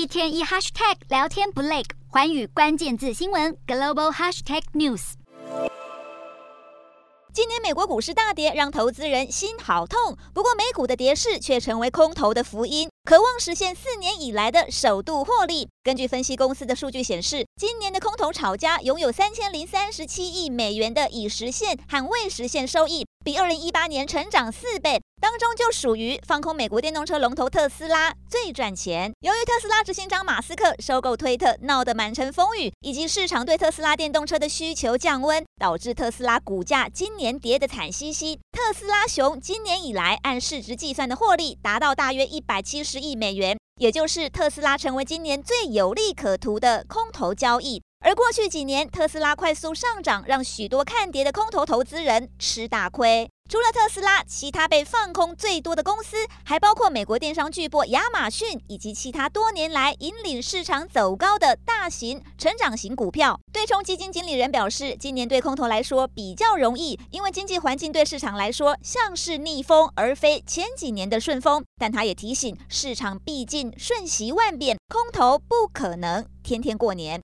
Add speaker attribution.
Speaker 1: 一天一 hashtag 聊天不累，寰宇关键字新闻 global hashtag news。
Speaker 2: 今年美国股市大跌，让投资人心好痛。不过美股的跌势却成为空头的福音，渴望实现四年以来的首度获利。根据分析公司的数据显示，今年的空头炒家拥有三千零三十七亿美元的已实现和未实现收益，比二零一八年成长四倍。当中就属于放空美国电动车龙头特斯拉最赚钱。由于特斯拉执行长马斯克收购推特闹得满城风雨，以及市场对特斯拉电动车的需求降温，导致特斯拉股价今年跌得惨兮兮。特斯拉熊今年以来按市值计算的获利达到大约一百七十亿美元，也就是特斯拉成为今年最有利可图的空头交易。而过去几年特斯拉快速上涨，让许多看跌的空头投资人吃大亏。除了特斯拉，其他被放空最多的公司还包括美国电商巨擘亚马逊以及其他多年来引领市场走高的大型成长型股票。对冲基金经理人表示，今年对空头来说比较容易，因为经济环境对市场来说像是逆风，而非前几年的顺风。但他也提醒，市场毕竟瞬息万变，空头不可能天天过年。